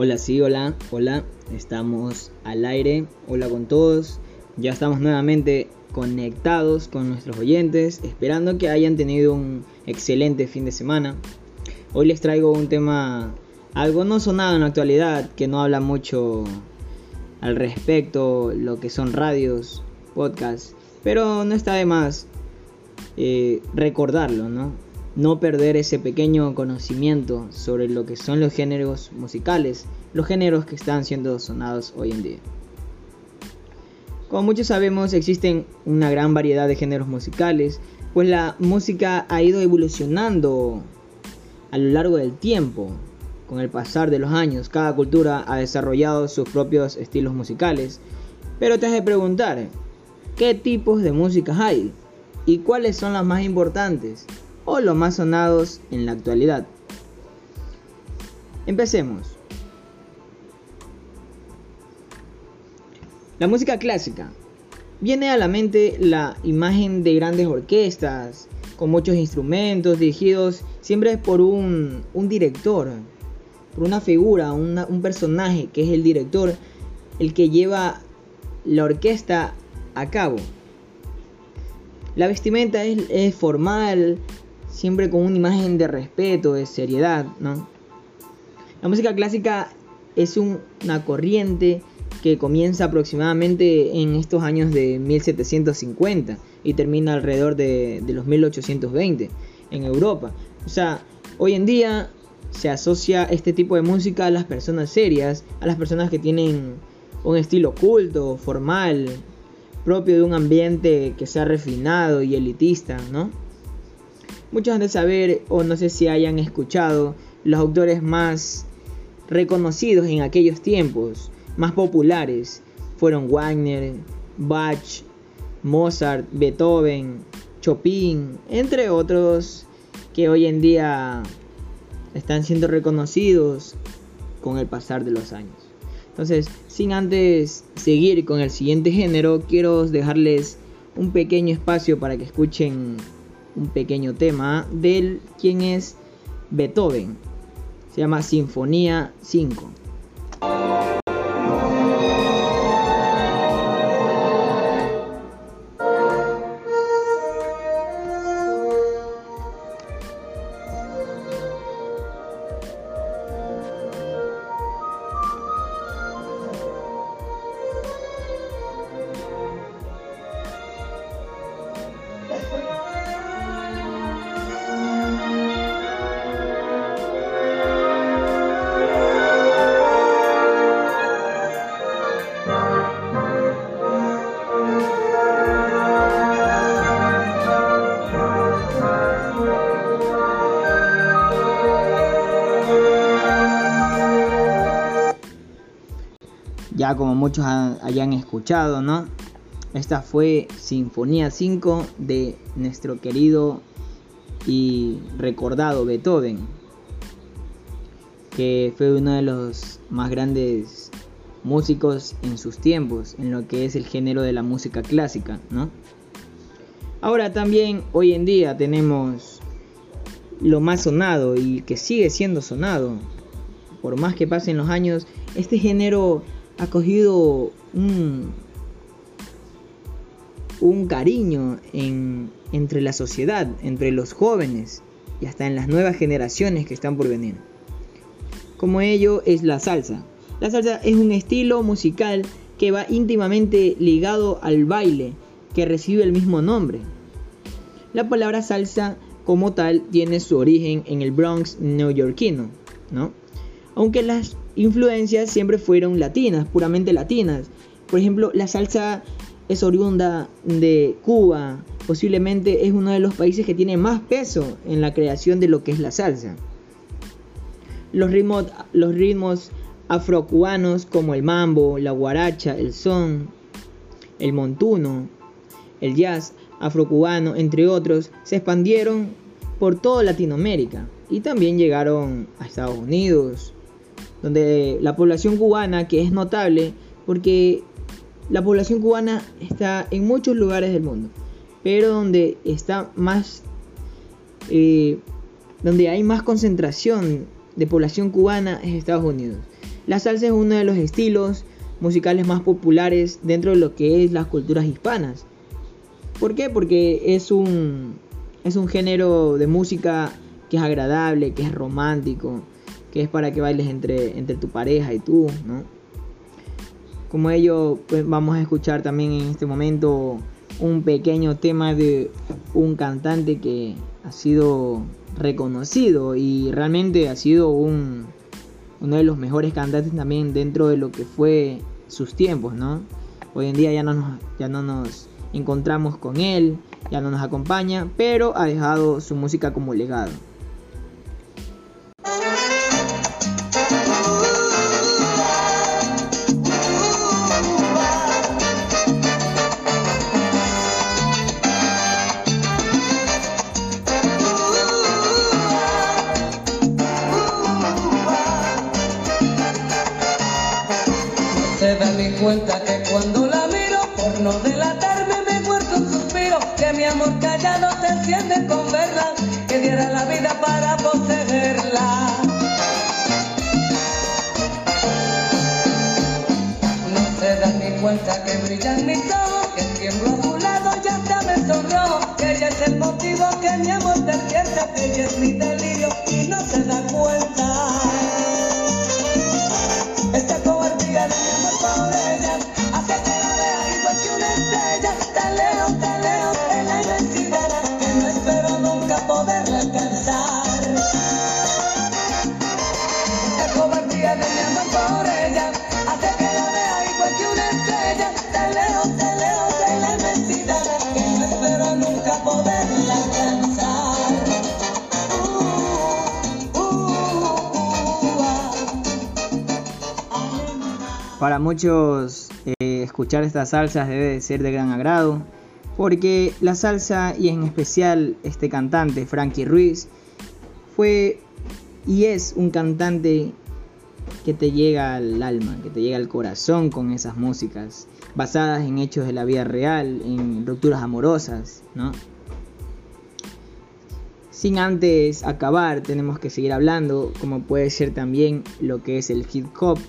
Hola, sí, hola, hola, estamos al aire, hola con todos, ya estamos nuevamente conectados con nuestros oyentes, esperando que hayan tenido un excelente fin de semana. Hoy les traigo un tema algo no sonado en la actualidad, que no habla mucho al respecto, lo que son radios, podcasts, pero no está de más eh, recordarlo, ¿no? No perder ese pequeño conocimiento sobre lo que son los géneros musicales, los géneros que están siendo sonados hoy en día. Como muchos sabemos, existen una gran variedad de géneros musicales, pues la música ha ido evolucionando a lo largo del tiempo. Con el pasar de los años, cada cultura ha desarrollado sus propios estilos musicales. Pero te has de preguntar, ¿qué tipos de músicas hay? ¿Y cuáles son las más importantes o los más sonados en la actualidad? Empecemos. La música clásica. Viene a la mente la imagen de grandes orquestas, con muchos instrumentos dirigidos siempre por un, director, por una figura, un personaje que es el director, el que lleva la orquesta a cabo. La vestimenta es, formal, siempre con una imagen de respeto, de seriedad, ¿no? La música clásica es una corriente que comienza aproximadamente en estos años de 1750 y termina alrededor de, los 1820 en Europa. O sea, hoy en día se asocia este tipo de música a las personas serias, a las personas que tienen un estilo culto, formal, propio de un ambiente que sea refinado y elitista, ¿no? Muchos han de saber, o no sé si hayan escuchado, los autores más reconocidos en aquellos tiempos, más populares, fueron Wagner, Bach, Mozart, Beethoven, Chopin, entre otros que hoy en día están siendo reconocidos con el pasar de los años. Entonces, sin antes seguir con el siguiente género, quiero dejarles un pequeño espacio para que escuchen un pequeño tema del quien es Beethoven. Se llama Sinfonía 5. Ya como muchos hayan escuchado, ¿no? Esta fue Sinfonía 5 de nuestro querido y recordado Beethoven, que fue uno de los más grandes músicos en sus tiempos, en lo que es el género de la música clásica, ¿no? Ahora también hoy en día tenemos lo más sonado y que sigue siendo sonado, por más que pasen los años, este género ha cogido un, cariño entre la sociedad, entre los jóvenes y hasta en las nuevas generaciones que están por venir. Como ello es la salsa. La salsa es un estilo musical que va íntimamente ligado al baile, que recibe el mismo nombre. La palabra salsa como tal tiene su origen en el Bronx neoyorquino, ¿no? Aunque las influencias siempre fueron latinas, puramente latinas. Por ejemplo, la salsa es oriunda de Cuba, posiblemente es uno de los países que tiene más peso en la creación de lo que es la salsa. Los ritmos, los ritmos afrocubanos como el mambo, la guaracha, el son, el montuno, el jazz afrocubano, entre otros, se expandieron por toda Latinoamérica y también llegaron a Estados Unidos, donde la población cubana, que es notable, porque la población cubana está en muchos lugares del mundo, pero donde está más, eh, donde hay más concentración de población cubana es Estados Unidos. La salsa es uno de los estilos musicales más populares dentro de lo que es las culturas hispanas. ¿Por qué? Porque es un, es un género de música que es agradable, que es romántico, que es para que bailes entre, entre tu pareja y tú, ¿no? Como ello, pues vamos a escuchar también en este momento un pequeño tema de un cantante que ha sido reconocido y realmente ha sido un, uno de los mejores cantantes también dentro de lo que fue sus tiempos, ¿no? Hoy en día ya no nos, ya no nos encontramos con él, ya no nos acompaña, pero ha dejado su música como legado. Cuenta que cuando la miro, por no delatarme, me muerto un suspiro, que mi amor callado se enciende con verla, que diera la vida para poseerla. No se dan ni cuenta que brillan mis ojos, que tiemblo a su lado, ya está me sonrojo, que ella es el motivo que mi amor despierta, que ella es mi delirio y no se da cuenta. Para muchos eh, escuchar estas salsas debe de ser de gran agrado, porque la salsa y en especial este cantante, Frankie Ruiz, fue y es un cantante que te llega al alma, que te llega al corazón con esas músicas, basadas en hechos de la vida real, en rupturas amorosas, ¿no? Sin antes acabar, tenemos que seguir hablando, como puede ser también lo que es el hip hop,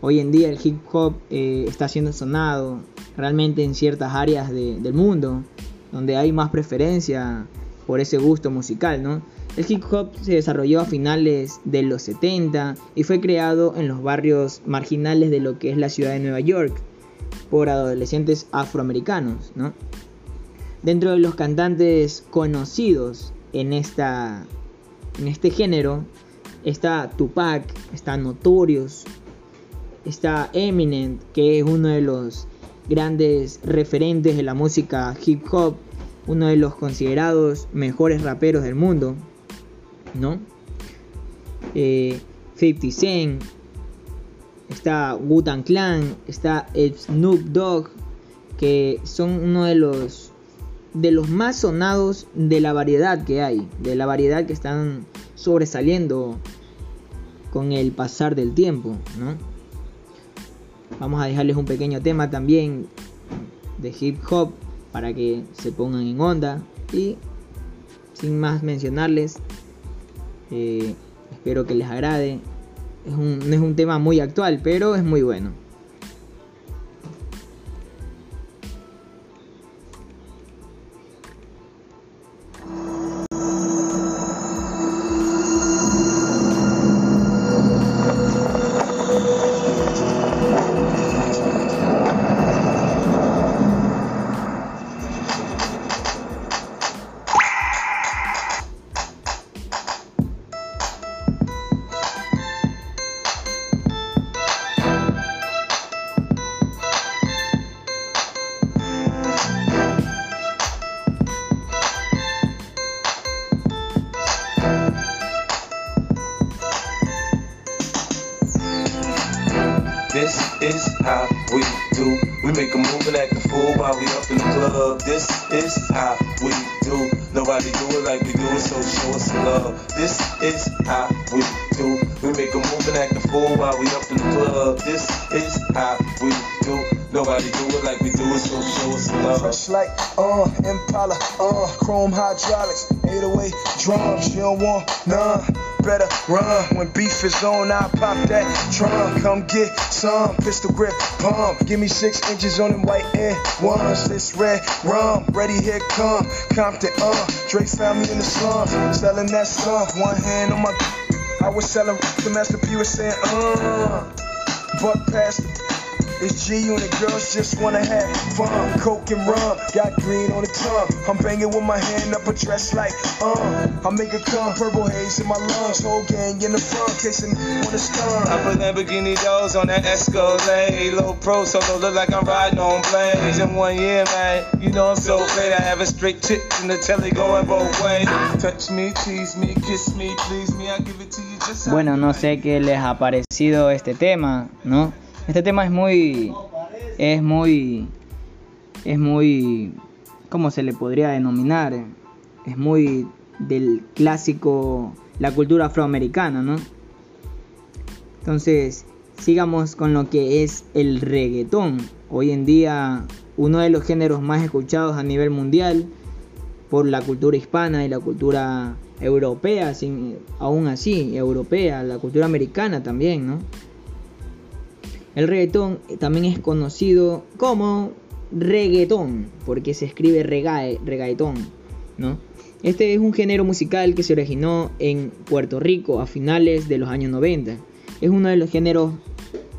Hoy en día el hip hop eh, está siendo sonado realmente en ciertas áreas de- del mundo, donde hay más preferencia por ese gusto musical, ¿no? El hip hop se desarrolló a finales de los 70 y fue creado en los barrios marginales de lo que es la ciudad de Nueva York por adolescentes afroamericanos, ¿no? Dentro de los cantantes conocidos en, esta, en este género está Tupac, está Notorious, está Eminem, que es uno de los grandes referentes de la música hip hop, uno de los considerados mejores raperos del mundo, ¿no? Eh, 50 Cent, está Wu-Tang Clan, está Snoop Dogg, que son uno de los de los más sonados de la variedad que hay, de la variedad que están sobresaliendo con el pasar del tiempo, ¿no? Vamos a dejarles un pequeño tema también de hip hop para que se pongan en onda y sin más mencionarles, eh, espero que les agrade. Es un, no es un tema muy actual, pero es muy bueno. Is how we do. We make a move and act a fool while we up in the club. This is how we do. Nobody do it like we do it, so show us some love. This is how we do. We make a move and act a fool while we up in the club. This is how we do. Nobody do it like we do it, so show us some love. Fresh like, uh, Impala, uh, chrome hydraulics, 808 drums, you don't want none. Better run. When beef is on, I pop that trunk. Come get some pistol grip pump. Give me six inches on them white end ones. This red rum, ready here come. Compton, uh, Drake found me in the slums, selling that stuff. One hand on my, I was selling the Master P was saying, uh, buck past it's G unit girls just wanna have fun. Coke and rum, got green on the tongue. I'm banging with my hand up a dress like, uh. I make a come, purple haze in my lungs. Whole gang in the front, kissing on the stun. I put Lamborghini doors on that Escalade. Low pro solo, look like I'm riding on planes. In one year, man, you know I'm so great. I have a straight tip in the telly going both ways. Touch me, tease me, kiss me, please me. I give it to you just Bueno, no sé qué les ha parecido este tema, ¿no? Este tema es muy, es muy, es muy, ¿cómo se le podría denominar? Es muy del clásico, la cultura afroamericana, ¿no? Entonces, sigamos con lo que es el reggaetón. Hoy en día, uno de los géneros más escuchados a nivel mundial por la cultura hispana y la cultura europea, sin, aún así, europea, la cultura americana también, ¿no? El reggaetón también es conocido como reggaetón, porque se escribe regae, reggaetón, ¿no? Este es un género musical que se originó en Puerto Rico a finales de los años 90. Es uno de los géneros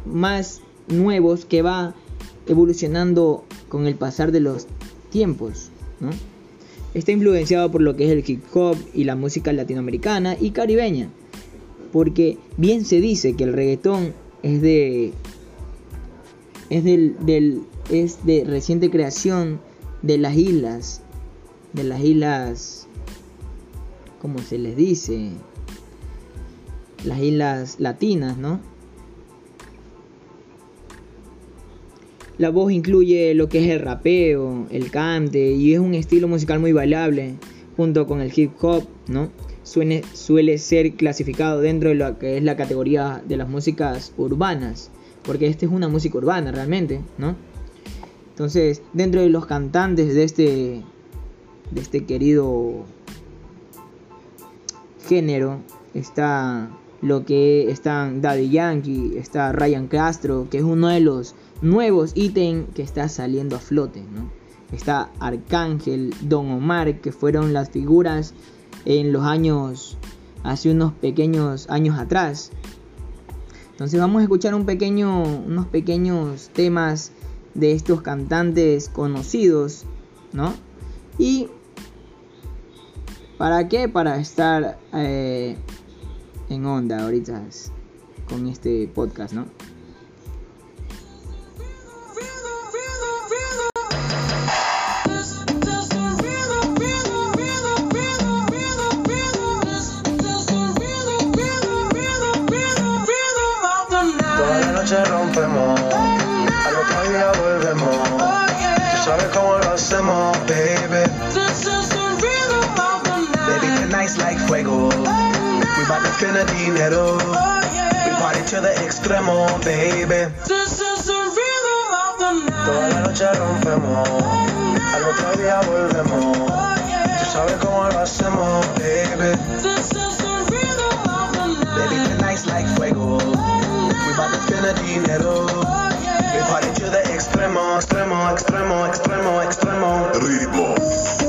más nuevos que va evolucionando con el pasar de los tiempos, ¿no? Está influenciado por lo que es el hip hop y la música latinoamericana y caribeña, porque bien se dice que el reggaetón es de es, del, es de reciente creación de las islas, de las islas, como se les dice, las islas latinas, ¿no? La voz incluye lo que es el rapeo, el cante y es un estilo musical muy bailable junto con el hip hop, ¿no? Suele, suele ser clasificado dentro de lo que es la categoría de las músicas urbanas porque esta es una música urbana realmente, ¿no? Entonces, dentro de los cantantes de este, de este querido género, está lo que están Daddy Yankee, está Ryan Castro, que es uno de los nuevos ítems que está saliendo a flote, ¿no? Está Arcángel, Don Omar, que fueron las figuras en los años, hace unos pequeños años atrás, entonces vamos a escuchar un pequeño, unos pequeños temas de estos cantantes conocidos, ¿no? Y ¿para qué? Para estar eh, en onda ahorita con este podcast, ¿no? Finna dinero. We party to the extremo, baby. This is the rhythm of the night. Toda la noche rompemos, al otro día volvemos. Tú sabes cómo lo hacemos, baby. This is the rhythm of the night. Baby, tonight's like fuego. We bout to finna dinero. We party to the extremo, extremo, extremo, extremo, extremo. Ritmo.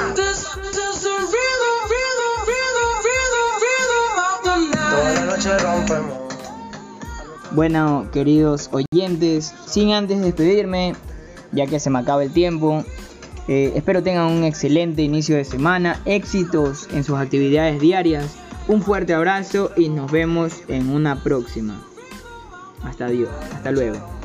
Bueno, queridos oyentes, sin antes despedirme, ya que se me acaba el tiempo, eh, espero tengan un excelente inicio de semana, éxitos en sus actividades diarias, un fuerte abrazo y nos vemos en una próxima. Hasta Dios, hasta luego.